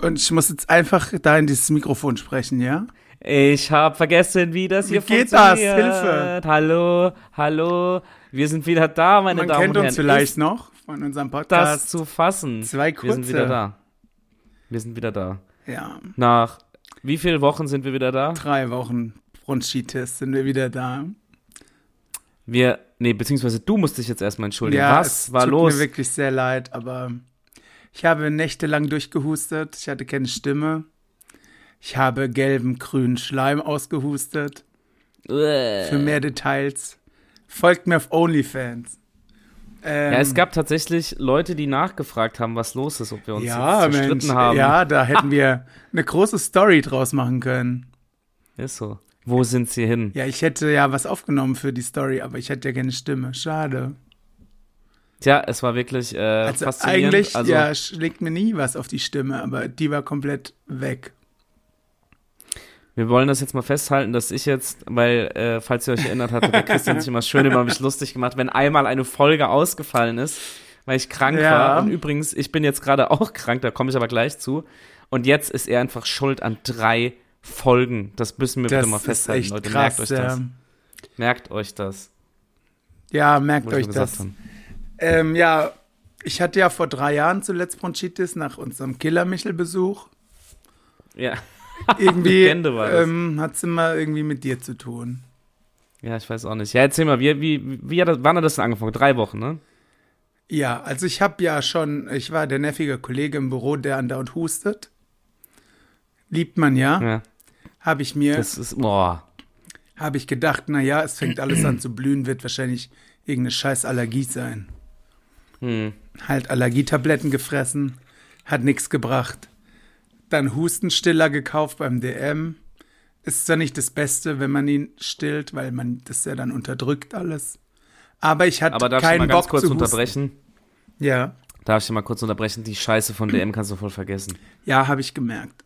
Und ich muss jetzt einfach da in dieses Mikrofon sprechen, ja? Ich habe vergessen, wie das Wie hier geht das? funktioniert. Hilfe. Hallo, hallo. Wir sind wieder da, meine Man Damen kennt und uns Herren. vielleicht Ist noch von unserem das Podcast. zu fassen? Zwei Wir sind kurze. wieder da. Wir sind wieder da. Ja, Nach wie vielen Wochen sind wir wieder da? drei Wochen Bronchitis sind wir wieder da. Wir, nee, beziehungsweise du musst dich jetzt erstmal entschuldigen. ja, Was es war tut los? mir wirklich sehr leid, aber ich habe nächtelang durchgehustet. Ich hatte keine Stimme. Ich habe gelben, grünen Schleim ausgehustet. Uäh. Für mehr Details folgt mir auf OnlyFans. Ähm, Ja, es gab tatsächlich Leute, die nachgefragt haben, was los ist, ob wir uns ja, zerstritten Mensch, haben. ja, da hätten wir eine große Story draus machen können. Ist so. Wo sind sie hin? Ja, ich hätte ja was aufgenommen für die Story, aber ich hätte ja keine Stimme. Schade. Tja, es war wirklich äh, Also faszinierend. eigentlich also, ja, schlägt mir nie was auf die Stimme, aber die war komplett weg. Wir wollen das jetzt mal festhalten, dass ich jetzt, weil, äh, falls ihr euch erinnert hatte, der Christian sich immer schön über mich lustig gemacht, wenn einmal eine Folge ausgefallen ist, weil ich krank Ja. war. Und übrigens, ich bin jetzt gerade auch krank, da komme ich aber gleich zu. Und jetzt ist er einfach schuld an drei Folgen. Das müssen wir Das bitte mal festhalten, Leute. krass. Merkt euch das. ja. Merkt euch das. Ja, merkt euch das. haben. Ähm, ja, ich hatte ja vor drei Jahren zuletzt Bronchitis nach unserem Killer-Michel-Besuch. Ja. Irgendwie ähm, hat es immer irgendwie mit dir zu tun. ja, ich weiß auch nicht. Ja, erzähl mal, wie, wie, wie hat das, wann hat das denn angefangen? Drei Wochen, ne? Ja, also ich habe ja schon, ich war der nervige Kollege im Büro, der andauernd hustet. Liebt man ja. Ja. Habe ich mir, Das ist, boah. habe ich gedacht, na ja, es fängt alles an zu blühen, wird wahrscheinlich irgendeine scheiß Allergie sein. Hm. Halt Allergietabletten gefressen, hat nichts gebracht. Dann Hustenstiller gekauft beim DM. Ist zwar nicht das Beste, wenn man ihn stillt, weil man das ja dann unterdrückt alles. Aber ich hatte Aber darf ich keinen mal ganz Bock kurz zu husten. unterbrechen? Ja, Darf ich mal kurz unterbrechen? Die Scheiße von DM kannst du voll vergessen. ja, habe ich gemerkt.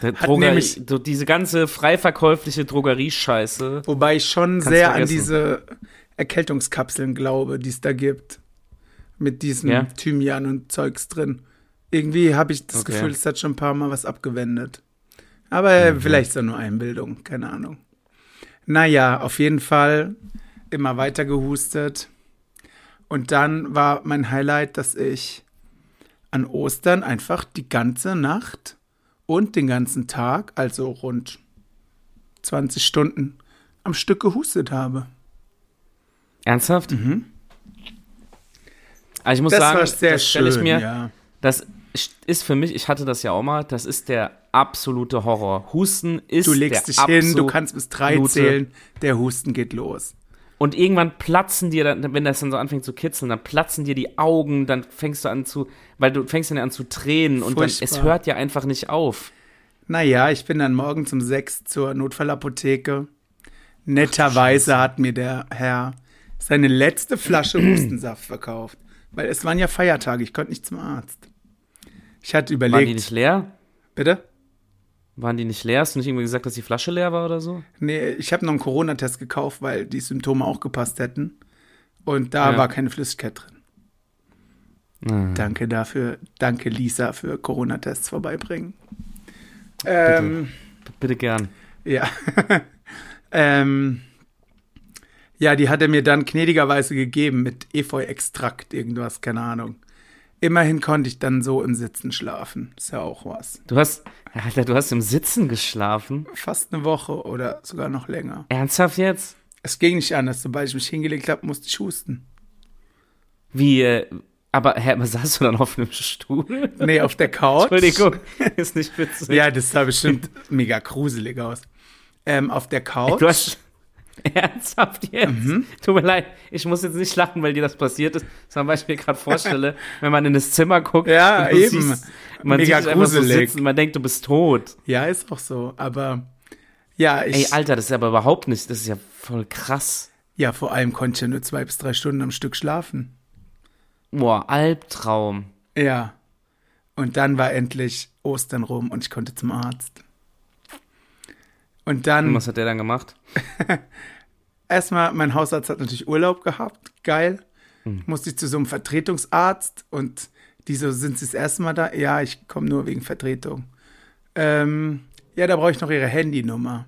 Der Hat Droger, nämlich- so diese ganze frei verkäufliche Drogeriescheiße. Wobei ich schon sehr an diese Erkältungskapseln glaube, die es da gibt. Mit diesem Ja? Thymian und Zeugs drin. Irgendwie habe ich das Okay. Gefühl, es hat schon ein paar Mal was abgewendet. Aber Mhm. vielleicht ist auch nur Einbildung, keine Ahnung. Naja, auf jeden Fall immer weiter gehustet. Und dann war mein Highlight, dass ich an Ostern einfach die ganze Nacht und den ganzen Tag, also rund 20 Stunden, am Stück gehustet habe. Ernsthaft? Also ich muss. Das sagen, war sehr das stelle ich mir, ja. das ist für mich, ich hatte das ja auch mal, das ist der absolute Horror. Husten ist Du legst der dich hin, du kannst bis drei zählen, der Husten geht los. Und irgendwann platzen dir dann, wenn das dann so anfängt zu kitzeln, dann platzen dir die Augen, dann fängst du an zu, weil du fängst dann an zu tränen und dann, es hört ja einfach nicht auf. Naja, ich bin dann morgens um sechs zur Notfallapotheke. Netterweise hat mir der Herr seine letzte Flasche Hustensaft verkauft. Weil es waren ja Feiertage, ich konnte nicht zum Arzt. Ich hatte Waren die überlegt. nicht leer? Bitte? Waren die nicht leer? Hast du nicht irgendwie gesagt, dass die Flasche leer war oder so? Nee, ich habe noch einen Corona-Test gekauft, weil die Symptome auch gepasst hätten. Und da Ja. war keine Flüssigkeit drin. Ah. Danke dafür. Danke, Lisa, für Corona-Tests vorbeibringen. Ähm, Bitte gern. ja. ähm, ja, die hat er mir dann gnädigerweise gegeben mit Efeu-Extrakt, irgendwas, keine Ahnung. Immerhin konnte ich dann so im Sitzen schlafen. Ist ja auch was. Du hast, Alter, du hast im Sitzen geschlafen. Fast eine Woche oder sogar noch länger. Ernsthaft jetzt? Es ging nicht anders. Sobald ich mich hingelegt habe, musste ich husten. Wie, äh, aber, hä, was saß du dann auf einem Stuhl? Nee, auf der Couch. Entschuldigung, ist nicht witzig. Ja, das sah bestimmt mega gruselig aus. Ähm, auf der Couch. Du hast, ernsthaft jetzt? Mhm. Tut mir leid, ich muss jetzt nicht lachen, weil dir das passiert ist, sondern weil ich mir gerade vorstelle, wenn man in das Zimmer guckt, Ja, und eben. Siehst, man Mega sieht einfach so gruselig. sitzen, man denkt, du bist tot. ja, ist auch so. Aber ja, ich. Ey, Alter, das ist aber überhaupt nicht, das ist ja voll krass. ja, vor allem konnte ich ja nur zwei bis drei Stunden am Stück schlafen. Boah, Albtraum. Ja. Und dann war endlich Ostern rum und ich konnte zum Arzt. Und Und dann was hat der dann gemacht? erstmal, mein Hausarzt hat natürlich Urlaub gehabt. Geil. Hm. Musste ich zu so einem Vertretungsarzt und Die so, sind Sie das erste Mal da? Ja, ich komme nur wegen Vertretung. Ähm, ja, da brauche ich noch Ihre Handynummer.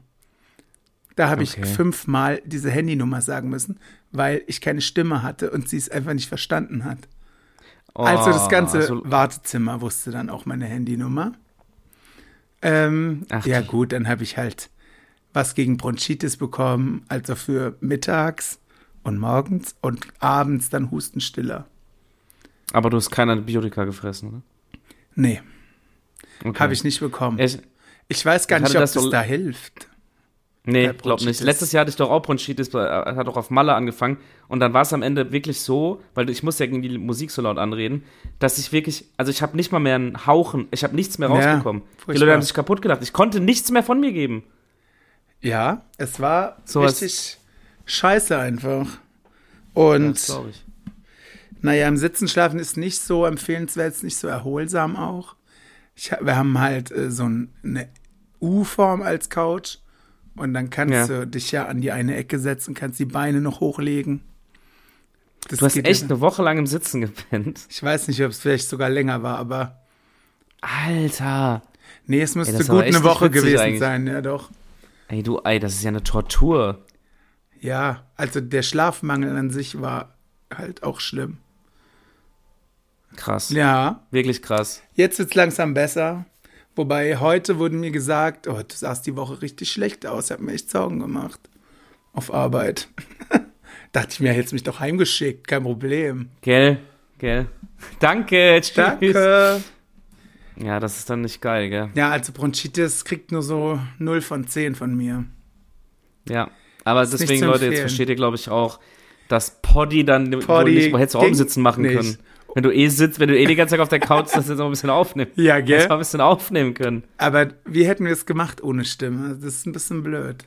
Da habe ich Okay. fünfmal diese Handynummer sagen müssen, weil ich keine Stimme hatte und sie es einfach nicht verstanden hat. Oh, Also das ganze so- Wartezimmer wusste dann auch meine Handynummer. Ähm, Ach, ja gut, dann habe ich halt was gegen Bronchitis bekommen, also für mittags und morgens und abends dann Hustenstiller. aber du hast keine Antibiotika gefressen, oder? Nee, Okay. habe ich nicht bekommen. Ich, Ich weiß gar Ich nicht, ob das das, da hilft. Nee, glaub nicht. Letztes Jahr hatte ich doch auch Bronchitis, äh, hat auch auf Malle angefangen. Und dann war es am Ende wirklich so, weil ich musste ja gegen die Musik so laut anreden, dass ich wirklich, also ich habe nicht mal mehr einen Hauchen, ich habe nichts mehr Ja, rausbekommen. die furchtbar. Leute haben sich kaputt gedacht. Ich konnte nichts mehr von mir geben. Ja, es war So richtig scheiße einfach. Und ich. Naja, im Sitzen schlafen ist nicht so empfehlenswert, ist nicht so erholsam auch. Ich, wir haben halt äh, so ein, eine U-Form als Couch und dann kannst Ja. du dich ja an die eine Ecke setzen, kannst die Beine noch hochlegen. Das Du hast echt ja- eine Woche lang im Sitzen gepennt. Ich weiß nicht, ob es vielleicht sogar länger war, aber Alter. nee, es müsste aber gut eine Woche gewesen eigentlich. sein, ja doch. Ey, du, ey, das ist ja eine Tortur. Ja, also der Schlafmangel an sich war halt auch schlimm. Krass. Ja, Wirklich krass. Jetzt wird's langsam besser. Wobei heute wurde mir gesagt, oh, du sahst die Woche richtig schlecht aus. Ich habe mir echt Sorgen gemacht. Auf Arbeit. Dachte ich mir, hättest mich doch heimgeschickt, kein Problem. Gell? Gell? Danke. Tschüss. Danke. Ja, das ist dann nicht geil, gell? Ja, also Bronchitis kriegt nur so 0 von 10 von mir. Ja. Aber Ist deswegen, Leute, jetzt versteht ihr, glaube ich, auch, dass Poddy dann Poddy nicht, hättest du auch im Sitzen machen nicht. können. Wenn du eh sitzt, wenn du eh die ganze Zeit auf der Couch sitzt, jetzt auch ein bisschen aufnehmen. Ja, Hättest du gell? mal ein bisschen aufnehmen können. Aber wie hätten wir es gemacht ohne Stimme? Das ist ein bisschen blöd.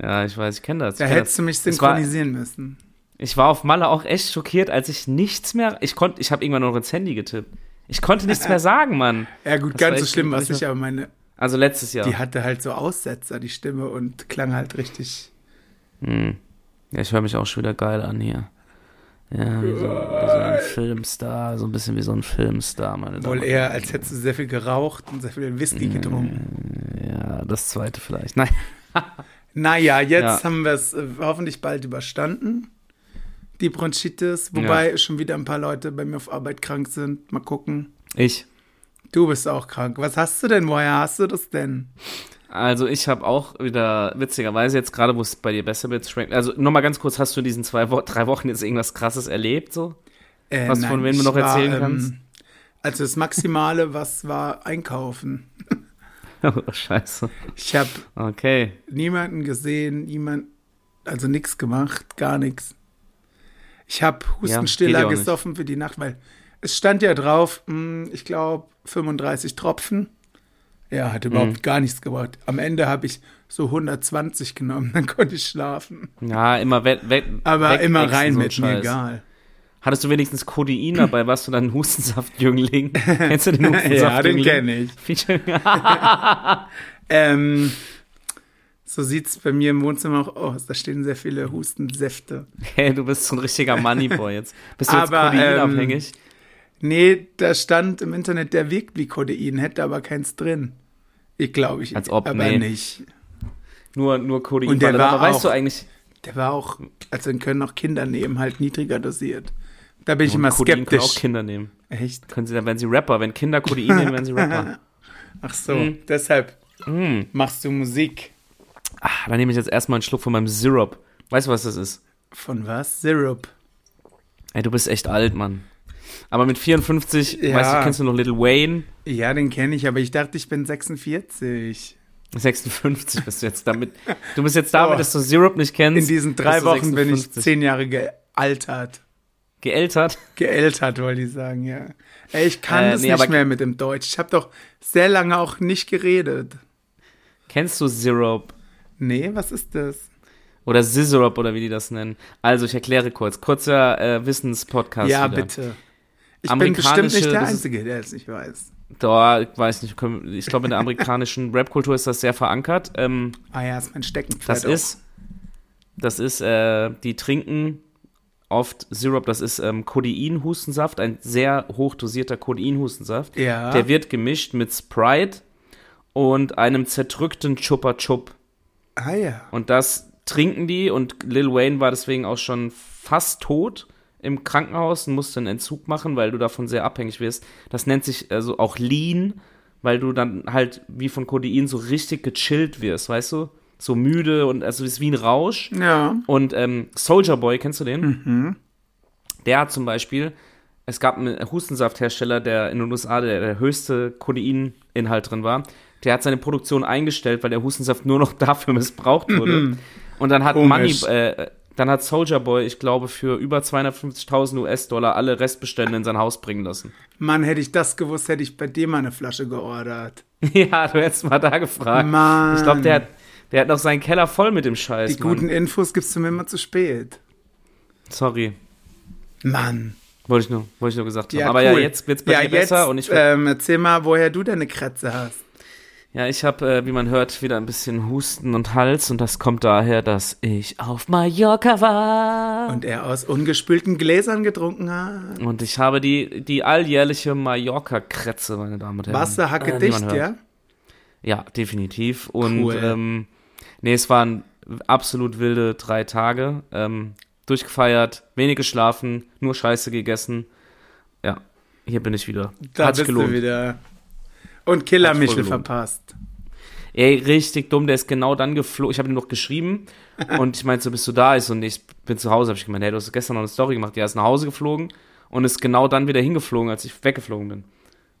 Ja, ich weiß, ich kenne das. Da kenn hättest du mich Es war- synchronisieren müssen. Ich war auf Malle auch echt schockiert, als ich nichts mehr. Ich konnte, ich habe irgendwann noch ins Handy getippt. Ich konnte nichts mehr sagen, Mann. Ja gut, Das ganz so schlimm war es nicht aber meine, Also letztes Jahr. die hatte halt so Aussetzer, die Stimme, und klang halt richtig. Hm. Ja, ich höre mich auch schon wieder geil an hier. Ja, wie so, wie so ein Filmstar, so ein bisschen wie so ein Filmstar, meine Damen Wohl eher, als hättest du sehr viel geraucht und sehr viel Whisky Mm. getrunken. Ja, das zweite vielleicht. Nein. Naja, jetzt Ja. haben wir es äh, hoffentlich bald überstanden. Die Bronchitis, wobei schon wieder ein paar Leute bei mir auf Arbeit krank sind. Mal gucken. Ich. Du bist auch krank. Was hast du denn? Woher hast du das denn? Also ich habe auch wieder, witzigerweise jetzt gerade, wo es bei dir besser wird, schmeckt. Also nochmal ganz kurz, hast du in diesen zwei drei Wochen jetzt irgendwas krasses erlebt so? Äh, Was, von wem du noch erzählen war, kannst? Ähm, also das Maximale, was war einkaufen. oh, scheiße. Ich habe Okay. niemanden gesehen, niemand, also nichts gemacht, gar nichts. Ich habe Hustenstiller ja gesoffen für die Nacht, weil es stand ja drauf, mh, ich glaube 35 Tropfen. Ja, hat überhaupt Mhm. gar nichts gebracht. Am Ende habe ich so 120 genommen, dann konnte ich schlafen. Ja, immer we we Aber weg- immer rein so mit, mir Scheiß. egal. Hattest du wenigstens Codein dabei? Warst du dann ein Hustensaftjüngling? Kennst du den ja, Hustensaftjüngling? den kenne ich. Ähm, so sieht es bei mir im Wohnzimmer auch aus. Da stehen sehr viele Hustensäfte. Hey, du bist so ein richtiger Moneyboy jetzt. Bist du jetzt Aber, Codein-abhängig? Nee, da stand im Internet, der wirkt wie Codein, hätte aber keins drin. Ich glaube ich. Als ob, aber nee. nicht. nur, nur Codein. Und der war aber weißt auch- du eigentlich, Der war auch, also den können auch Kinder nehmen, halt niedriger dosiert. Da bin ich immer Codein können auch skeptisch. Kinder nehmen. Echt? Können sie dann, werden sie Rapper. Wenn Kinder Codein nehmen, werden sie Rapper. Ach so, Mhm. deshalb Mm. machst du Musik. Ah, dann nehme ich jetzt erstmal einen Schluck von meinem Syrup. Weißt du, was das ist? Von was? Syrup. Ey, du bist echt alt, Mann. Aber mit 54, Ja. weißt du, kennst du noch Little Wayne? Ja, den kenne ich, aber ich dachte, ich bin 46. 56 bist du jetzt damit. Du bist jetzt damit, Oh. dass du Syrup nicht kennst. In diesen drei Wochen bin ich 56. zehn Jahre gealtert. Geältert. Geältert, wollte ich sagen, ja. Ey, ich kann Äh, das nee, nicht mehr mit dem Deutsch. Ich habe doch sehr lange auch nicht geredet. Kennst du Syrup? Nee, was ist das? Oder Scissorup oder wie die das nennen. Also, ich erkläre kurz. Kurzer äh, Wissenspodcast. ja, wieder. bitte. Ich bin bestimmt nicht der Einzige, der es nicht weiß. Da, ich weiß nicht, ich glaube, in der amerikanischen Rap-Kultur ist das sehr verankert. Ähm, Ah ja, ist mein Steckenpferd. das auch. ist, das ist, äh, die trinken oft Syrup, das ist ähm, Codein-Hustensaft, ein sehr hoch dosierter Codein-Hustensaft. Ja. Der wird gemischt mit Sprite und einem zerdrückten Chupa Chup. Ah ja. Und das trinken die und Lil Wayne war deswegen auch schon fast tot im Krankenhaus und musste einen Entzug machen, weil du davon sehr abhängig wirst. Das nennt sich also auch Lean, weil du dann halt wie von Codein so richtig gechillt wirst, weißt du? So müde und also ist wie ein Rausch. Ja. Und ähm, Soldier Boy, kennst du den? Der hat zum Beispiel, es gab einen Hustensafthersteller, der in den USA der, der höchste Codeininhalt drin war. Der hat seine Produktion eingestellt, weil der Hustensaft nur noch dafür missbraucht wurde. Und dann hat Money, Komisch. äh, dann hat Soldier Boy, ich glaube, für über 250.000 US-Dollar alle Restbestände in sein Haus bringen lassen. Mann, hätte ich das gewusst, hätte ich bei dir mal eine Flasche geordert. ja, du hättest mal da gefragt. Mann. Ich glaube, der hat, der hat noch seinen Keller voll mit dem Scheiß. Die Mann. guten Infos gibst du mir immer zu spät. Sorry. Mann. Wollte ich nur, wollte ich nur gesagt haben. Ja, Aber cool. ja, jetzt wird's bei ja, dir besser jetzt, und ich ähm, erzähl mal, woher du deine Krätze hast. Ja, ich habe, äh, wie man hört, wieder ein bisschen Husten und Hals und das kommt daher, dass ich auf Mallorca war. Und er aus ungespülten Gläsern getrunken hat. Und ich habe die, die alljährliche Mallorca-Kretze, meine Damen und Herren. Wasserhacke Äh, dicht, ja? Ja, definitiv. Und Cool. ähm, nee, es waren absolut wilde drei Tage. Ähm, durchgefeiert, wenig geschlafen, nur Scheiße gegessen. Ja, hier bin ich wieder. Da Hat's bist gelohnt. du wieder. Und Killer Michel verpasst. Ey, richtig dumm, der ist genau dann geflogen. Ich habe ihm noch geschrieben und ich meinte so, bist du da? Ich so, nee, ich bin zu Hause. Habe ich gemeint, hey, du hast gestern noch eine Story gemacht. Der ist nach Hause geflogen und ist genau dann wieder hingeflogen, als ich weggeflogen bin.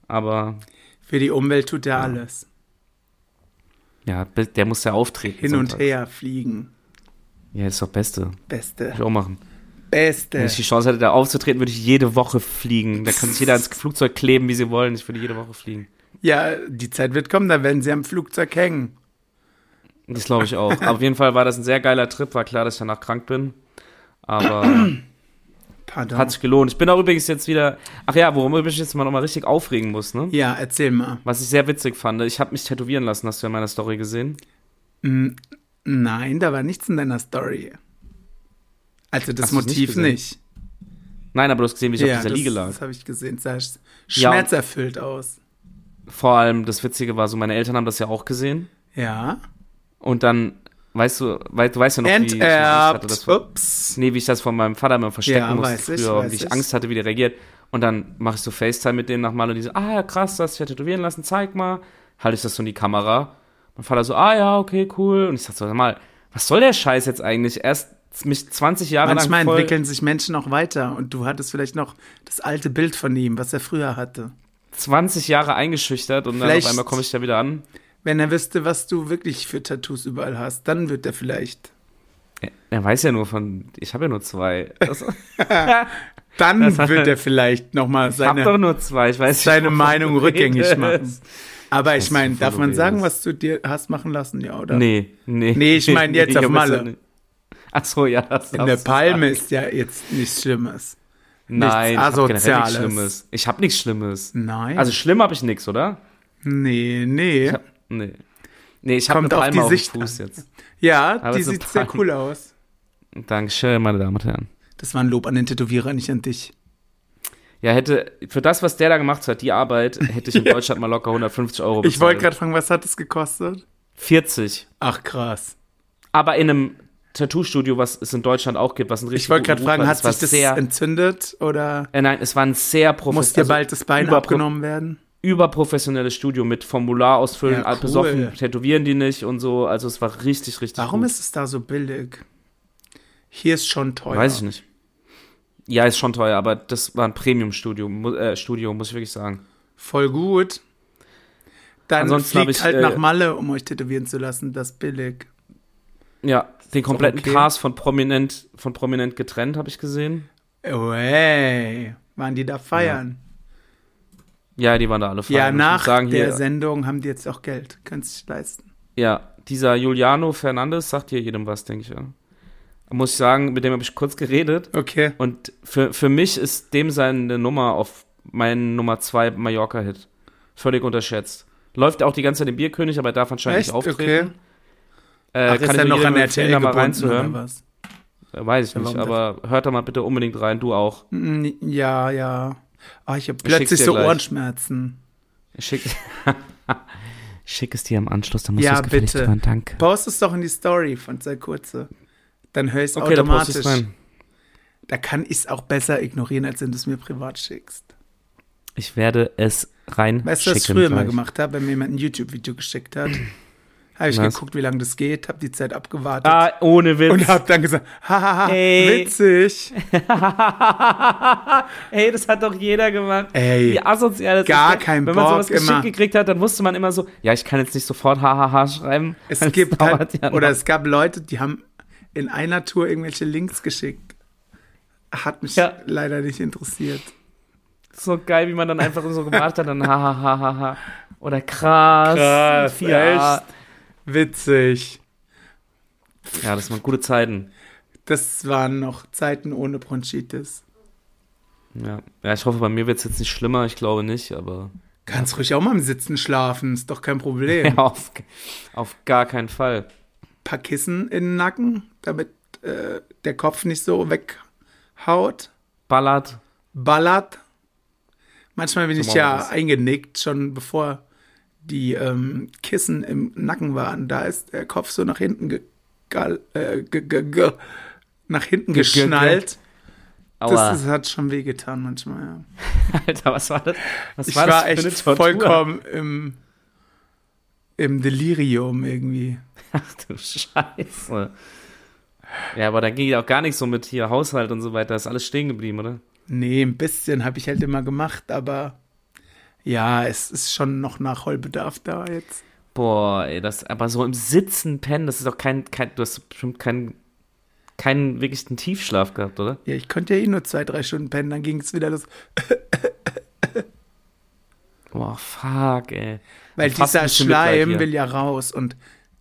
Aber Für die Umwelt tut er alles. ja, der muss ja auftreten. Hin und sonntags. her fliegen. Ja, ist doch Beste. Würde Beste. ich auch machen. Beste. Wenn ich die Chance hätte, da aufzutreten, würde ich jede Woche fliegen. Da kann sich jeder ins Flugzeug kleben, wie sie wollen. Ich würde jede Woche fliegen. Ja, die Zeit wird kommen, da werden sie am Flugzeug hängen. Das glaube ich auch. Auf jeden Fall war das ein sehr geiler Trip. War klar, dass ich danach krank bin. Aber Pardon. hat sich gelohnt. Ich bin auch übrigens jetzt wieder. Ach ja, worum ich mich jetzt mal nochmal richtig aufregen muss, ne? ja, erzähl mal. Was ich sehr witzig fand. Ich habe mich tätowieren lassen. Hast du in meiner Story gesehen? Hm, Nein, da war nichts in deiner Story. Also das Hast nicht Motiv gesehen? nicht. Nein, aber du hast gesehen, wie ich auf dieser das, Liege lag. das habe ich gesehen. Sah sch- Ja, schmerzerfüllt aus. Vor allem das Witzige war so, meine Eltern haben das ja auch gesehen. Ja. Und dann, weißt du, weil, du weißt ja noch, wie ich, ich hatte das Enterbt. von, Ups. nee, wie ich das von meinem Vater immer verstecken Ja, musste weiß ich, früher und wie ich ich. Angst hatte, wie der reagiert. Und dann mache ich so FaceTime mit denen nochmal und die so, ah ja, krass, das du ja tätowieren lassen, zeig mal. Halte ich das so in die Kamera. Mein Vater so, ah ja, okay, cool. Und ich sag so, mal, was soll der Scheiß jetzt eigentlich? Erst mich 20 Jahre Manchmal lang voll, entwickeln sich Menschen auch weiter und du hattest vielleicht noch das alte Bild von ihm, was er früher hatte. 20 Jahre eingeschüchtert und dann Vielleicht- auf einmal komme ich da wieder an. Wenn er wüsste, was du wirklich für Tattoos überall hast, dann wird er vielleicht. Er, er weiß ja nur von, ich habe ja nur zwei. Das, Dann Das wird er vielleicht nochmal ich habe doch seine, nur zwei, ich weiß nicht, seine wovon Meinung rückgängig machen. Aber ich meine, nicht, darf man sagen, was du dir hast machen lassen, ja, oder? Nee, nee. Nee, ich meine jetzt auf ich hab Malle. nicht- Ach so, ja, das In der Palme sagen. ist ja jetzt nichts Schlimmes. Nein, ich hab generell nichts. Schlimmes. Ich habe nichts Schlimmes. Nein. Also schlimm habe ich nichts, oder? nee, nee. Ich hab, nee. Nee, ich habe eine Kommt auf Palme die auf dem Sicht Fuß an. jetzt. ja, Aber die sieht sehr Palme. cool aus. Dankeschön, meine Damen und Herren. Das war ein Lob an den Tätowierer, nicht an dich. Ja, hätte, für das, was der da gemacht hat, die Arbeit, hätte ich in Deutschland mal locker 150 Euro bezahlt. Ich wollte gerade fragen, was hat es gekostet? 40. Ach, krass. Aber in einem Tattoo-Studio, was es in Deutschland auch gibt, was ein richtig Ich wollte gerade fragen, hat sich das sehr, entzündet oder äh, Nein, es war ein sehr muss professionelles, dir bald das Bein abgenommen werden? überprofessionelles Studio mit Formular ausfüllen, Ja, ja, cool. besoffen tätowieren die nicht und so. Also es war richtig, richtig Warum gut. ist es da so billig? Hier ist schon teuer. Weiß ich nicht. Ja, ist schon teuer, aber das war ein Premium-Studio, äh, Studio, muss ich wirklich sagen. Voll gut. Dann Ansonsten fliegt ich, halt äh, nach Malle, um euch tätowieren zu lassen. Das ist billig. Ja, den kompletten okay. Cast von Prominent, von Prominent getrennt, habe ich gesehen. Hey. Waren die da feiern? Ja, die waren da alle Ja, feiern. Ich nach sagen, der hier, Sendung haben die jetzt auch Geld. Können sich leisten. Ja, dieser Juliano Fernandes sagt hier jedem was, denke ich. Ja. Muss ich sagen, mit dem habe ich kurz geredet. Okay. Und für, für mich ist dem seine Nummer auf meinen Nummer 2 Mallorca-Hit. Völlig unterschätzt. Läuft auch die ganze Zeit im Bierkönig, aber er darf anscheinend Echt? nicht auftreten. Okay. Äh, Ach, ist kann er ich noch an RTL da mal gebunden oder reinzuhören. was? Äh, Weiß ich Ja, nicht, aber hört da mal bitte unbedingt rein, du auch. Mm, Ja, ja. Ah, ich habe plötzlich so gleich. Ohrenschmerzen. Schick, schick es dir im Anschluss, dann musst Ja, du es bitte. hören, danke. Post es doch in die Story von sei kurze. Dann höre ich es Okay, automatisch. rein. Da kann ich es auch besser ignorieren, als wenn du es mir privat schickst. Ich werde es rein Weißt du, was ich früher mal gleich. gemacht habe, wenn mir jemand ein YouTube-Video geschickt hat? Habe ich Was? geguckt, wie lange das geht, habe die Zeit abgewartet Ah, ohne Witz. und habe dann gesagt, hahaha, Ey. witzig. Ey, das hat doch jeder gemacht. Ey, Wie asozial das gar ist. kein Wenn man Bock, sowas geschickt immer. gekriegt hat, dann wusste man immer so, ja, ich kann jetzt nicht sofort hahaha schreiben. es gibt halt, ja oder es gab Leute, die haben in einer Tour irgendwelche Links geschickt. Hat mich Ja. leider nicht interessiert. so geil, wie man dann einfach so gemacht hat, dann hahaha. Oder krass. Krass, 4a. Witzig. Ja, das waren gute Zeiten. Das waren noch Zeiten ohne Bronchitis. Ja. ja, ich hoffe, bei mir wird es jetzt nicht schlimmer, ich glaube nicht, aber Kannst ruhig auch mal im Sitzen schlafen, ist doch kein Problem. ja, auf, auf gar keinen Fall. paar Kissen in den Nacken, damit äh, der Kopf nicht so weghaut, Ballert. ballert. Manchmal bin ich ja eingenickt, schon bevor die ähm, Kissen im Nacken waren. Da ist der Kopf so nach hinten äh, ge, ge, ge, nach hinten Ge- ge- ge- geschnallt. Aua. Das, ist, hat schon wehgetan manchmal, ja. Alter, was war das? Was Ich war, war, das eine echt vollkommen im, im Delirium irgendwie. Ach du Scheiße. Ja, aber da ging ja auch gar nicht so mit hier Haushalt und so weiter. Ist alles stehen geblieben, oder? Nee, ein bisschen habe ich halt immer gemacht, aber ja, es ist schon noch Nachholbedarf da jetzt. Boah, ey, das, aber so im Sitzen pennen, das ist doch kein, kein du hast bestimmt keinen, keinen wirklichen Tiefschlaf gehabt, oder? Ja, ich konnte ja eh nur zwei, drei Stunden pennen, dann ging es wieder los. Boah, fuck, ey. Weil dieser Schleim will ja raus und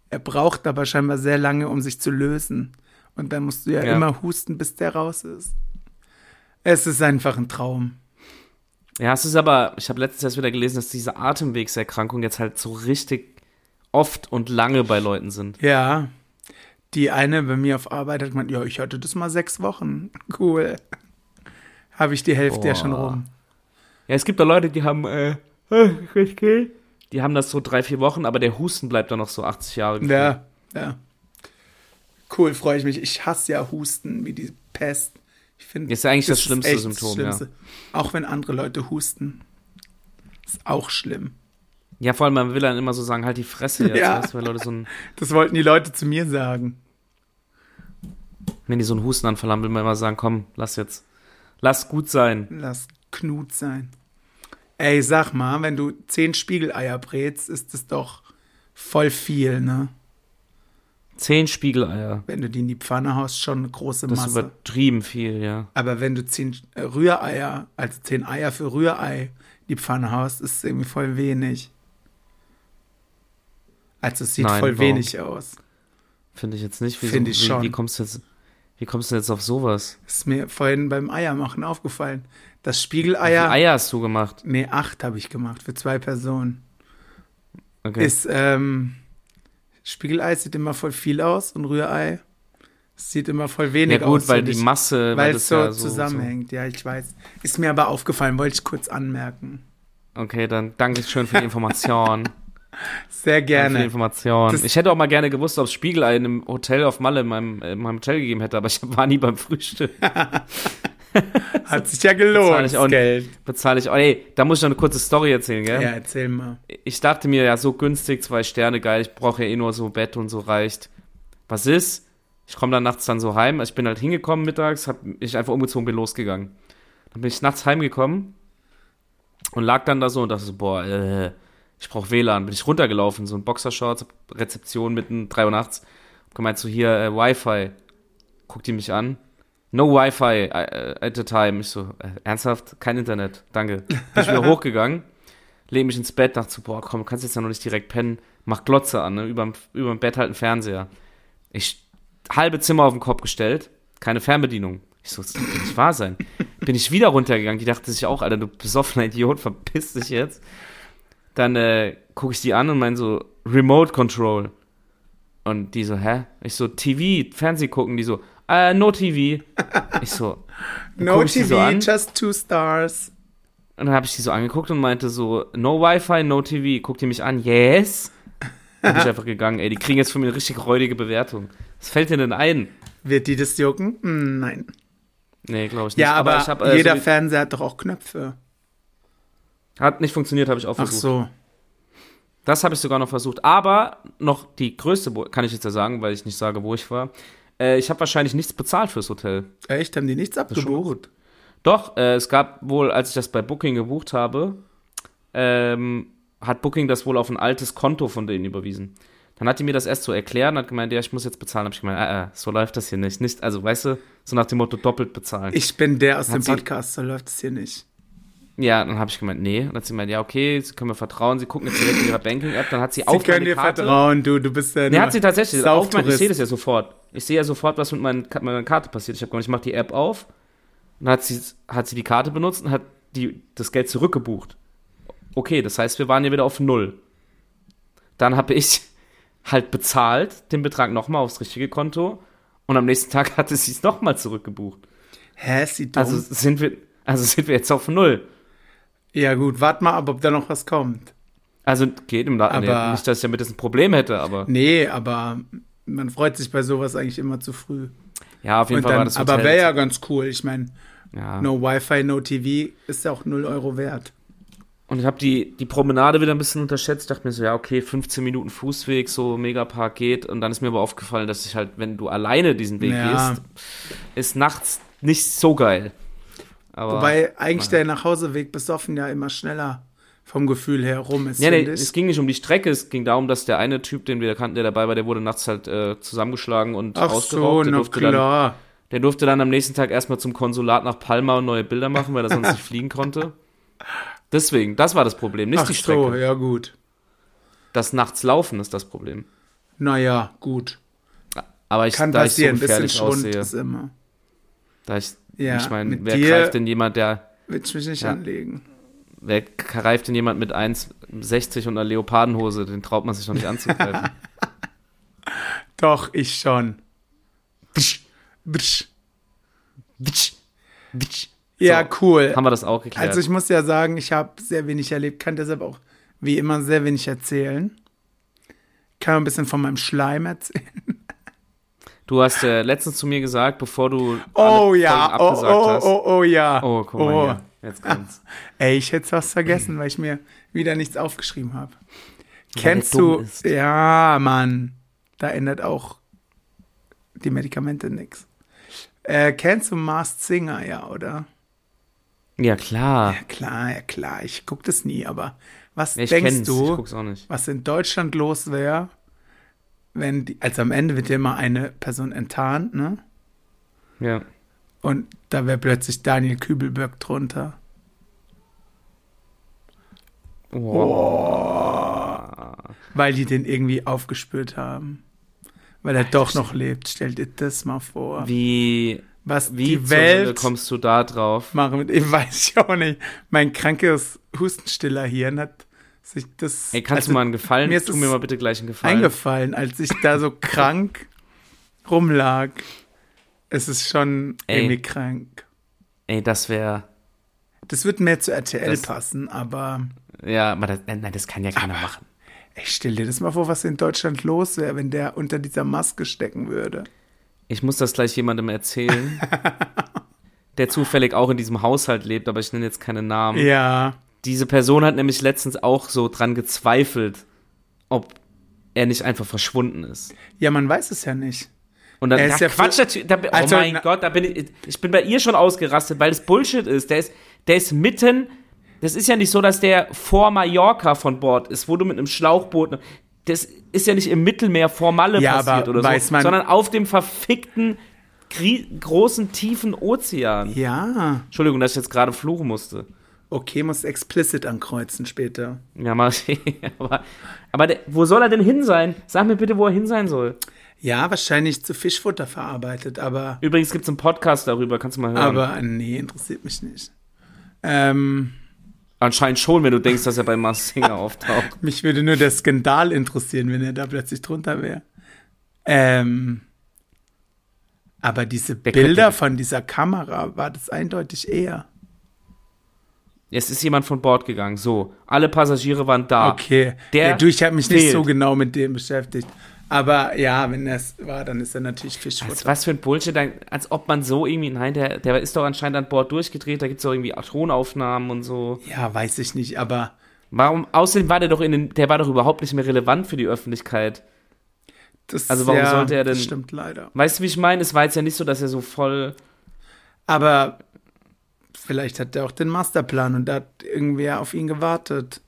er braucht aber scheinbar sehr lange, um sich zu lösen. Und dann musst du ja, Ja. immer husten, bis der raus ist. Es ist einfach ein Traum. Ja, es ist aber, ich habe letztens erst wieder gelesen, dass diese Atemwegserkrankungen jetzt halt so richtig oft und lange bei Leuten sind. Ja. Die eine bei mir auf Arbeit hat gemeint, ja, ich hatte das mal sechs Wochen. Cool. Habe ich die Hälfte ja schon Boah. rum. Ja, es gibt da Leute, die haben, äh, die haben das so drei, vier Wochen, aber der Husten bleibt dann noch so 80 Jahre. gefühlt. Ja, ja. Cool, freue ich mich. Ich hasse ja Husten wie die Pest. Ich finde, Ist ja eigentlich das ist schlimmste Symptom, ja. Auch wenn andere Leute husten. Ist auch schlimm. Ja, vor allem, man will dann immer so sagen, halt die Fresse jetzt, Ja. weißt weil Leute so ein, Das wollten die Leute zu mir sagen. wenn die so einen Hustenanfall haben, will man immer sagen, komm, lass jetzt, lass gut sein. Lass Knut sein. Ey, sag mal, wenn du zehn Spiegeleier brätst, ist das doch voll viel, ne? Zehn Spiegeleier. Wenn du die in die Pfanne haust, schon eine große Das ist Masse. übertrieben viel, ja. Aber wenn du zehn äh, Rühreier, also zehn Eier für Rührei in die Pfanne haust, ist es irgendwie voll wenig. Also es sieht Nein, voll warum? wenig aus. Finde ich jetzt nicht. Finde ich wie, schon. Wie kommst du jetzt, wie kommst du jetzt auf sowas? Ist mir vorhin beim Eiermachen aufgefallen. Das Wie Spiegeleier. viele Eier hast du gemacht? Nee, acht habe ich gemacht für zwei Personen. Okay. Ist, ähm, Spiegelei sieht immer voll viel aus und Rührei sieht immer voll ja wenig gut, aus. weil die ich, Masse, weil es so ja zusammenhängt. Ja, ich weiß. Ist mir aber aufgefallen, wollte ich kurz anmerken. So. Okay, dann danke schön für die Information. Sehr Danke für die gerne. Information. Das- Ich hätte auch mal gerne gewusst, ob es Spiegelei in einem Hotel auf Malle in meinem, in meinem Hotel gegeben hätte, aber ich war nie beim Frühstück. Hat sich ja Bezahl gelohnt, ich auch Geld. Bezahle ich. Oh, ey, da muss ich noch eine kurze Story erzählen, gell? Ja, erzähl mal. Ich dachte mir, ja, so günstig, zwei Sterne, geil, ich brauche ja eh nur so Bett und so reicht. Was ist? Ich komme dann nachts dann so heim. Ich bin halt hingekommen mittags, hab ich einfach umgezogen, bin losgegangen. Dann bin ich nachts heimgekommen und lag dann da so und dachte so, boah, äh, ich brauche WLAN. Bin ich runtergelaufen, so ein Boxershorts, Rezeption mitten 3 Uhr nachts. Hab gemeint so, hier, äh, Wi-Fi. Guckt die mich an. No Wi-Fi äh, at the time. Ich so, äh, ernsthaft? Kein Internet. Danke. Bin ich wieder hochgegangen, lege mich ins Bett, dachte so, boah, komm, du kannst jetzt ja noch nicht direkt pennen. Mach Glotze an, ne? Überm, überm Bett halt ein Fernseher. Ich, halbe Zimmer auf den Kopf gestellt, keine Fernbedienung. Ich so, das kann nicht wahr sein. Bin ich wieder runtergegangen, die dachte sich auch, Alter, du besoffener Idiot, verpiss dich jetzt. Dann äh, gucke ich die an und mein so, Remote Control. Und die so, hä? Ich so, TV, Fernseh gucken, die so, äh, no TV. Ich so, No TV, so just two stars. Und dann habe ich die so angeguckt und meinte so, no Wi-Fi, no TV. Guckt die mich an, yes. Dann bin ich einfach gegangen, ey, die kriegen jetzt von mir eine richtig räudige Bewertung. Was fällt dir denn ein? Wird die das jucken? Hm, nein. Nee, glaube ich nicht. Ja, aber, ich hab, äh, jeder so Fernseher hat doch auch Knöpfe. hat nicht funktioniert, habe ich auch Ach versucht. so. Das habe ich sogar noch versucht. Aber noch die größte, kann ich jetzt ja sagen, weil ich nicht sage, wo ich war. Äh, ich habe wahrscheinlich nichts bezahlt fürs Hotel. Echt? Haben die nichts abgebucht? Doch, äh, es gab wohl, als ich das bei Booking gebucht habe, ähm, hat Booking das wohl auf ein altes Konto von denen überwiesen. Dann hat die mir das erst so erklärt und hat gemeint, ja, ich muss jetzt bezahlen. Hab ich gemeint, äh, äh, so läuft das hier nicht. nicht. Also, weißt du, so nach dem Motto doppelt bezahlen. Ich bin der aus dem sie- Podcast, so läuft es hier nicht. ja, dann habe ich gemeint, nee. Und dann hat sie gemeint, ja, okay, sie können mir vertrauen. Sie gucken jetzt direkt in ihrer Banking-App. Dann hat sie, Sie auf können meine dir Karte, vertrauen, du, du bist ja Nee, hat sie tatsächlich. Auf mein, ich sehe das ja sofort. Ich sehe ja sofort, was mit, meinen, mit meiner Karte passiert. Ich habe gesagt, ich mache die App auf. Und dann hat sie, hat sie die Karte benutzt und hat die, das Geld zurückgebucht. Okay, das heißt, wir waren ja wieder auf Null. Dann habe ich halt bezahlt, den Betrag nochmal aufs richtige Konto. Und am nächsten Tag hatte sie es nochmal zurückgebucht. Hä, ist sie dumm? Also sind wir, also sind wir jetzt auf Null. ja gut, warte mal ab, ob da noch was kommt. Also geht im La Aber- nicht, dass ich damit jetzt ein Problem hätte, aber Nee, aber man freut sich bei sowas eigentlich immer zu früh. ja, auf jeden Und Fall war dann, das aber Hotel- wäre ja ganz cool. Ich meine, ja. no Wi-Fi, no TV ist ja auch 0 Euro wert. Und ich habe die, die Promenade wieder ein bisschen unterschätzt. Ich dachte mir so, ja, okay, 15 Minuten Fußweg, so Megapark geht. Und dann ist mir aber aufgefallen, dass ich halt, wenn du alleine diesen Weg Ja. gehst, ist nachts nicht so geil. Aber, Wobei eigentlich naja. der Nachhauseweg besoffen ja immer schneller vom Gefühl her rum ist, Ja, nee, es ging nicht um die Strecke, es ging darum, dass der eine Typ, den wir kannten, der dabei war, der wurde nachts halt äh, zusammengeschlagen und Ach ausgeraubt. so, der, durfte dann, klar. der durfte dann am nächsten Tag erstmal zum Konsulat nach Palma und neue Bilder machen, weil er sonst nicht fliegen konnte. Deswegen, das war das Problem, nicht Ach die Strecke. so, ja gut. Das nachts laufen ist das Problem. Naja, gut. Aber ich, Kann da ich so passieren, ein bisschen aussehe, ist immer. da ich, Ja, ich meine, wer dir- greift denn jemand, der, Will ich mich nicht Ja. anlegen. Wer greift denn jemand mit 1,60 und einer Leopardenhose, den traut man sich noch nicht anzugreifen. Doch, ich schon. Bsch. Witsch, witsch. Ja, So, cool. Haben wir das auch geklärt. Also ich muss ja sagen, ich habe sehr wenig erlebt, kann deshalb auch wie immer sehr wenig erzählen. Kann ein bisschen von meinem Schleim erzählen. du hast äh, letztens zu mir gesagt, bevor du Oh alle ja, Folgen oh, abgesagt oh, hast. oh, oh ja. Oh, guck mal Oh. hier. Jetzt kommt's. Ey, ich hätte was vergessen, weil ich mir wieder nichts aufgeschrieben habe. Kennst du? Ja, Mann. Da ändert auch die Medikamente nichts. Äh, kennst du Masked Singer, ja, oder? Ja, klar. Ja, klar, ja, klar. Ich gucke das nie, aber was Ja, denkst du, was in Deutschland los wäre, wenn die, also am Ende wird ja immer eine Person enttarnt, ne? Ja. Und da wäre plötzlich Daniel Kübelberg drunter. Weil die den irgendwie aufgespürt haben. Weil er doch noch lebt. Stell dir das mal vor. Wie, was wie die Welt kommst du da drauf? machen mit ihm, weiß ich auch nicht. Mein krankes Hustenstiller-Hirn hat sich das Ey, kannst also du mal einen Gefallen? mir ist Tu mir mal bitte gleich einen Gefallen. eingefallen, als ich da so krank rumlag. Es ist schon Ey. irgendwie krank. Ey, das wäre. Das wird mehr zu RTL Das- passen, aber Ja, aber das, nein, das kann ja keiner machen. ich stell dir das mal vor, was in Deutschland los wäre, wenn der unter dieser Maske stecken würde. Ich muss das gleich jemandem erzählen, der zufällig auch in diesem Haushalt lebt, aber ich nenne jetzt keine Namen. Ja, Diese Person hat nämlich letztens auch so dran gezweifelt, ob er nicht einfach verschwunden ist. ja, man weiß es ja nicht. Und dann, Er ist ja, Quatsch, natürlich, da, bin- Also, oh mein na- Gott, da bin ich, ich bin bei ihr schon ausgerastet, weil es Bullshit ist. Der ist, der ist mitten, das ist ja nicht so, dass der vor Mallorca von Bord ist, wo du mit einem Schlauchboot, das ist ja nicht im Mittelmeer vor Malle Ja, passiert oder weiß so, man- sondern auf dem verfickten, großen, tiefen Ozean. Ja, Entschuldigung, dass ich jetzt gerade fluchen musste. okay, muss explicit ankreuzen später. Ja, mal, aber, aber der, wo soll er denn hin sein? Sag mir bitte, wo er hin sein soll. Ja, wahrscheinlich zu Fischfutter verarbeitet, aber, Übrigens gibt es einen Podcast darüber, kannst du mal hören. aber nee, interessiert mich nicht. Ähm, Anscheinend schon, wenn du denkst, dass er bei Mars Singer auftaucht. mich würde nur der Skandal interessieren, wenn er da plötzlich drunter wäre. Ähm, Aber diese Der Bilder könnte- von dieser Kamera war das eindeutig eher. Es ist jemand von Bord gegangen. So, alle Passagiere waren da. Okay. Der ja, du, ich habe mich nicht fehlt. so genau mit dem beschäftigt. Aber ja, wenn das war, dann ist er natürlich Fischfutter. was für ein Bullshit, als ob man so irgendwie, nein, der, der ist doch anscheinend an Bord durchgedreht, da gibt es doch irgendwie Tonaufnahmen und so. Ja, weiß ich nicht, aber Warum, außerdem war der doch in den, der war doch überhaupt nicht mehr relevant für die Öffentlichkeit. das Also warum ja, sollte er denn- Das stimmt leider. Weißt du, wie ich meine? Es war jetzt ja nicht so, dass er so voll, Aber vielleicht hat er auch den Masterplan und da hat irgendwer auf ihn gewartet.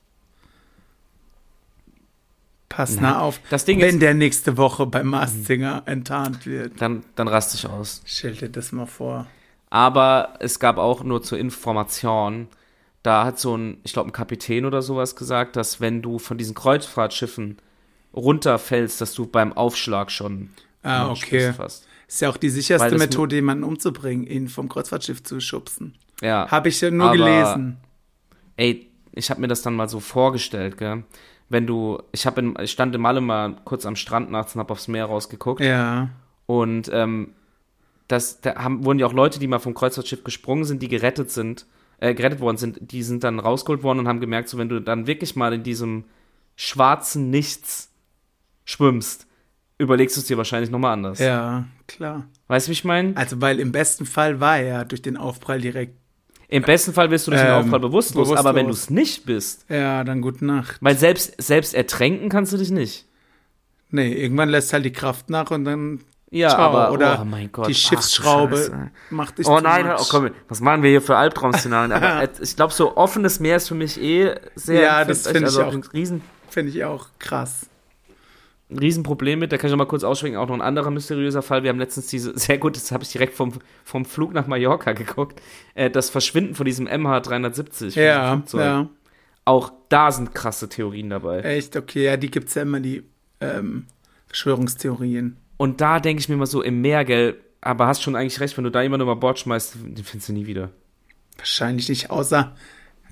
Pass Nein, na auf, das Ding wenn ist- der nächste Woche beim Maskinger enttarnt wird. dann, dann raste ich aus. Stell dir das mal vor. Aber es gab auch nur zur Information, da hat so ein, ich glaube, ein Kapitän oder sowas gesagt, dass wenn du von diesen Kreuzfahrtschiffen runterfällst, dass du beim Aufschlag schon Ah, okay. fast. Ist ja auch die sicherste Methode, jemanden umzubringen, ihn vom Kreuzfahrtschiff zu schubsen. Ja. Habe ich ja nur Aber- gelesen. Ey, ich habe mir das dann mal so vorgestellt, gell? Wenn du, ich habe, ich stand in Malle mal kurz am Strand nachts und habe aufs Meer rausgeguckt Ja. und ähm, das, da haben, wurden ja auch Leute, die mal vom Kreuzfahrtschiff gesprungen sind, die gerettet sind, äh, gerettet worden sind, die sind dann rausgeholt worden und haben gemerkt, so wenn du dann wirklich mal in diesem schwarzen Nichts schwimmst, überlegst du es dir wahrscheinlich nochmal anders. Ja, klar. Weißt du, wie ich meine? Also, weil im besten Fall war er ja durch den Aufprall direkt. Im besten Fall wirst du durch den Ähm, Aufprall bewusstlos, aber wenn du bewusstlos. es nicht bist, Ja, dann gute Nacht. weil selbst, selbst ertränken kannst du dich nicht. Nee, irgendwann lässt halt die Kraft nach und dann Ja, Ciao, aber oder oh mein Gott. die Ach, Schiffsschraube Scheiße. macht dich Oh nein, oh, komm, was machen wir hier für Albtraum-Szenarien? Aber ich glaube, so offenes Meer ist für mich eh sehr Ja, das finde ich also auch. ein Riesen, Finde ich auch krass. Ein Riesenproblem mit. Da kann ich noch mal kurz ausschwenken. Auch noch ein anderer mysteriöser Fall. Wir haben letztens diese, sehr gut, das habe ich direkt vom, vom Flug nach Mallorca geguckt, äh, das Verschwinden von diesem MH370. von Ja, ja. Auch da sind krasse Theorien dabei. Echt, okay. Ja, die gibt es ja immer, die ähm, Verschwörungstheorien. Und da denke ich mir mal so im Meer, gell, aber hast schon eigentlich recht, wenn du da jemanden über Bord schmeißt, den findest du nie wieder. Wahrscheinlich nicht, außer,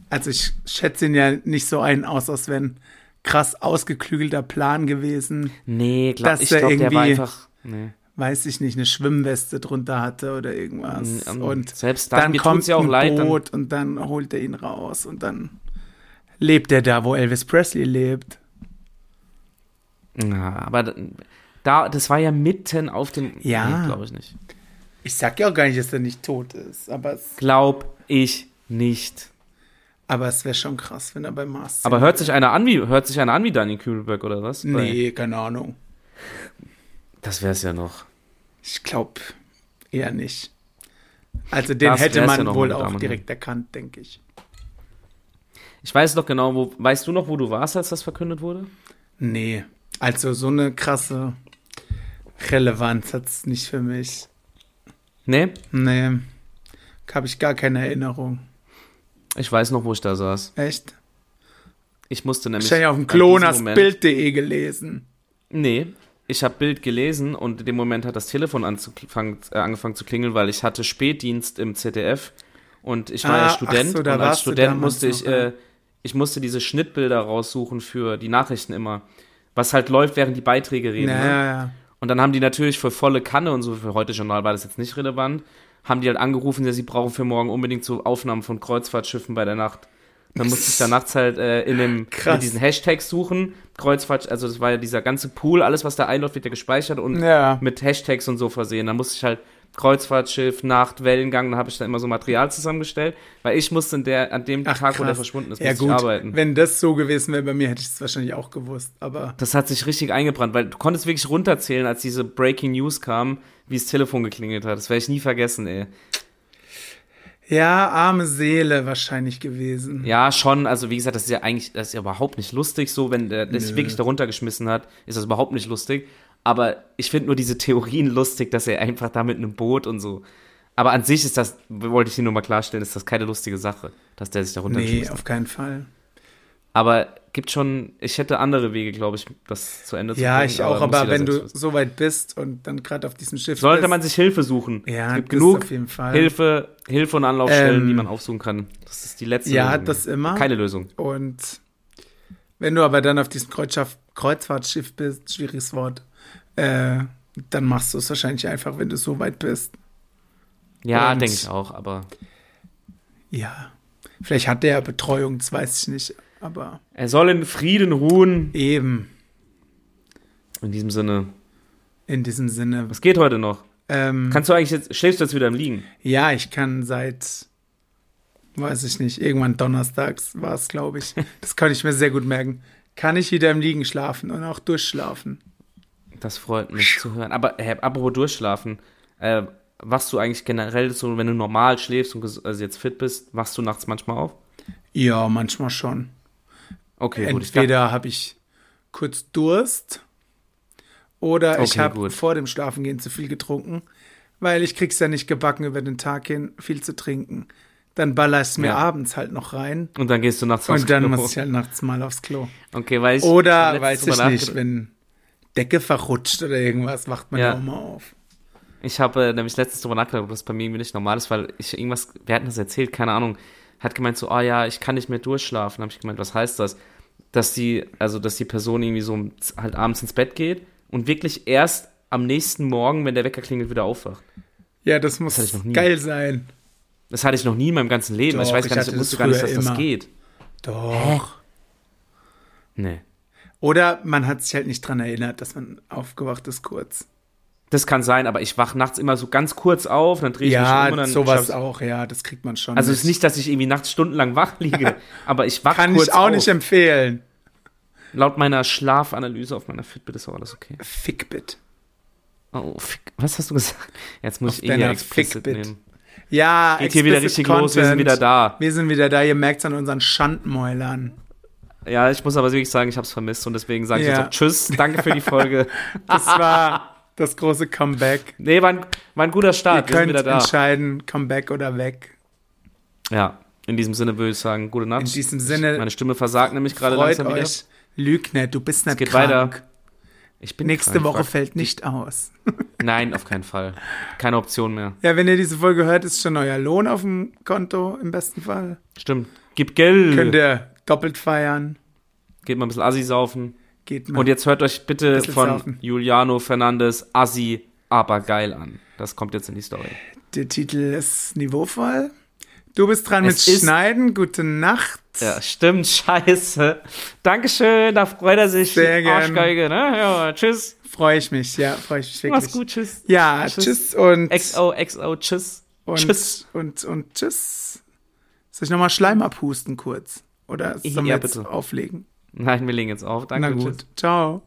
also ich schätze ihn ja nicht so ein aus, als wenn krass ausgeklügelter Plan gewesen. Nee, glaub, Dass ich er glaube, der war irgendwie- einfach. Nee. weiß ich nicht, eine Schwimmweste drunter hatte oder irgendwas. Ähm, und selbst dann mir kommt ja auch ein leid, dann- Boot und dann holt er ihn raus und dann lebt er da, wo Elvis Presley lebt. Ja, aber da, das war ja mitten auf dem. Ja. Nee, glaube ich nicht. Ich sag ja auch gar nicht, dass er nicht tot ist, aber Glaub ich nicht. Aber es wäre schon krass, wenn er beim Mars Aber hört sich einer an wie, hört sich einer an wie Daniel Kübelberg oder was? Nee, keine Ahnung. Das wär's ja noch. Ich glaube eher nicht. Also den Das hätte man ja wohl auch direkt erkannt, denke ich. Ich weiß noch genau, wo. Weißt du noch, wo du warst, als das verkündet wurde? Nee, also so eine krasse Relevanz hat es nicht für mich. Nee? Nee, habe ich gar keine Erinnerung. Ich weiß noch, wo ich da saß. Echt? Ich musste nämlich. Wahrscheinlich auf dem an Klo und diesem hast Moment- Bild.de gelesen. Nee, ich habe Bild gelesen und in dem Moment hat das Telefon äh, angefangen zu klingeln, weil ich hatte Spätdienst im ZDF und ich war Ah, ja Student so, da und als Student musste ich, noch, ja. äh, ich musste diese Schnittbilder raussuchen für die Nachrichten immer, was halt läuft, während die Beiträge reden. Ja, ne? ja, ja. Und dann haben die natürlich für volle Kanne und so, für heute Journal war das jetzt nicht relevant, haben die halt angerufen, ja, sie brauchen für morgen unbedingt so Aufnahmen von Kreuzfahrtschiffen bei der Nacht. Dann musste ich da nachts halt äh, in dem, Krass. mit diesen Hashtags suchen. Kreuzfahrt, also das war ja dieser ganze Pool, alles was da einläuft, wird ja gespeichert und Ja. mit Hashtags und so versehen. Dann musste ich halt Kreuzfahrtschiff, Nacht, Wellengang, dann habe ich da immer so Material zusammengestellt, weil ich musste in der, an dem Ach, Tag, wo der krass. verschwunden ist, Ja, gut. arbeiten. Wenn das so gewesen wäre bei mir, hätte ich es wahrscheinlich auch gewusst. Aber Das hat sich richtig eingebrannt, weil du konntest wirklich runterzählen, als diese Breaking News kam, wie das Telefon geklingelt hat. Das werde ich nie vergessen, ey. ja, arme Seele wahrscheinlich gewesen. Ja, schon. Also, wie gesagt, das ist ja eigentlich, das ist ja überhaupt nicht lustig, so, wenn der das Nö. wirklich da runtergeschmissen hat, ist das überhaupt nicht lustig. Aber ich finde nur diese Theorien lustig, dass er einfach da mit einem Boot und so. Aber an sich ist das, wollte ich hier nur mal klarstellen, ist das keine lustige Sache, dass der sich da Nee, runtergeschmissen hat. auf keinen Fall. Aber gibt schon, ich hätte andere Wege, glaube ich, das zu Ende zu Ja, bringen. ich auch, aber jeder wenn du wissen. so weit bist und dann gerade auf diesem Schiff Sollte bist, man sich Hilfe suchen. ja, es gibt genug auf jeden Fall. Hilfe, Hilfe und Anlaufstellen, Ähm, die man aufsuchen kann. Das ist die letzte Ja, Lösung. das immer. Keine Lösung. Und wenn du aber dann auf diesem Kreuzschaff, Kreuzfahrtschiff bist, schwieriges Wort, äh, Dann machst du es wahrscheinlich einfach, wenn du so weit bist. Ja, denke ich auch, aber Ja. Vielleicht hat der Betreuung, das weiß ich nicht. Aber er soll in Frieden ruhen. eben, In diesem Sinne. in diesem Sinne. Was geht heute noch? Ähm, Kannst du eigentlich jetzt, schläfst du jetzt wieder im Liegen? ja, ich kann seit, weiß ich nicht, irgendwann donnerstags war es, glaube ich. Das kann ich mir sehr gut merken. Kann ich wieder im Liegen schlafen und auch durchschlafen. Das freut mich zu hören. Aber äh, apropos durchschlafen, äh, wachst du eigentlich generell so, wenn du normal schläfst und also jetzt fit bist, wachst du nachts manchmal auf? Ja, manchmal schon. Okay, gut. Ich dachte, Entweder habe ich kurz Durst oder ich Okay, habe gut. vor dem Schlafengehen zu viel getrunken, weil ich krieg's ja nicht gebacken über den Tag hin, viel zu trinken. Dann baller ich mir Ja. abends halt noch rein und dann gehst du nachts aufs und dann Klo. muss ich halt nachts mal aufs Klo. Okay, weil ich. Oder weiß ich nicht, wenn Decke verrutscht oder irgendwas, wacht man Ja. auch mal auf. Ich habe äh, nämlich letztens drüber nachgedacht, ob das bei mir irgendwie nicht normal ist, weil ich irgendwas, wer hat denn das erzählt? Keine Ahnung. Hat gemeint so, ah ja, ich kann nicht mehr durchschlafen. Habe ich gemeint, was heißt das? Dass die, also dass die Person irgendwie so halt abends ins Bett geht und wirklich erst am nächsten Morgen, wenn der Wecker klingelt, wieder aufwacht. Ja, das muss nie. geil sein. Das hatte ich noch nie in meinem ganzen Leben. Doch, ich weiß gar nicht, ich wusste das gar nicht, dass das immer. geht. Doch. Nee. Oder man hat sich halt nicht dran erinnert, dass man aufgewacht ist kurz. Das kann sein, aber ich wach nachts immer so ganz kurz auf, dann drehe ich mich Ja, um und dann sowas auch, ja, das kriegt man schon. Also es ist nicht, dass ich irgendwie nachts stundenlang wach liege, aber ich wach Kann kurz ich auch auf. nicht empfehlen. Laut meiner Schlafanalyse auf meiner Fitbit ist auch alles okay. Fickbit. Oh, fick, was hast du gesagt? Jetzt muss Auf ich eh Fickbit. nehmen. Ja, Geht hier wieder richtig los, wir sind Content. wieder da. Wir sind wieder da, ihr merkt es an unseren Schandmäulern. Ja, ich muss aber wirklich sagen, ich habe es vermisst und deswegen sage ich Ja. jetzt auch Tschüss, danke für die Folge. Das war das große Comeback. nee, war ein, war ein guter Ihr Start, wir sind könnt wieder da. entscheiden, Comeback oder weg. Ja, in diesem Sinne würde ich sagen, gute Nacht. In diesem Sinne, Meine Stimme versagt nämlich gerade langsam wieder. euch. Lüg nicht, du bist nicht geht krank. weiter. Ich bin Nächste krank, Woche fällt nicht aus. Nein, auf keinen Fall. Keine Option mehr. Ja, wenn ihr diese Folge hört, ist schon euer Lohn auf dem Konto im besten Fall. Stimmt. Gib Geld. Könnt ihr doppelt feiern. Geht mal ein bisschen Assi saufen. Geht mal. Und jetzt hört euch bitte von saufen. Juliano Fernandes Assi, aber geil an. Das kommt jetzt in die Story. Der Titel ist niveauvoll. Du bist dran Es mit Schneiden. Gute Nacht. Ja, stimmt, scheiße. Dankeschön, da freut er sich. Sehr gern. Arschgeige, ne? Ja, tschüss. Freue ich mich, ja, freue ich mich wirklich. Mach's gut, tschüss. Ja, Tschüss. tschüss, und, XO, XO, tschüss. und, tschüss. und, und tschüss. Soll ich nochmal Schleim abhusten kurz? Oder sollen wir Ja, jetzt bitte. auflegen? Nein, wir legen jetzt auf. Danke, Na tschüss. gut, ciao.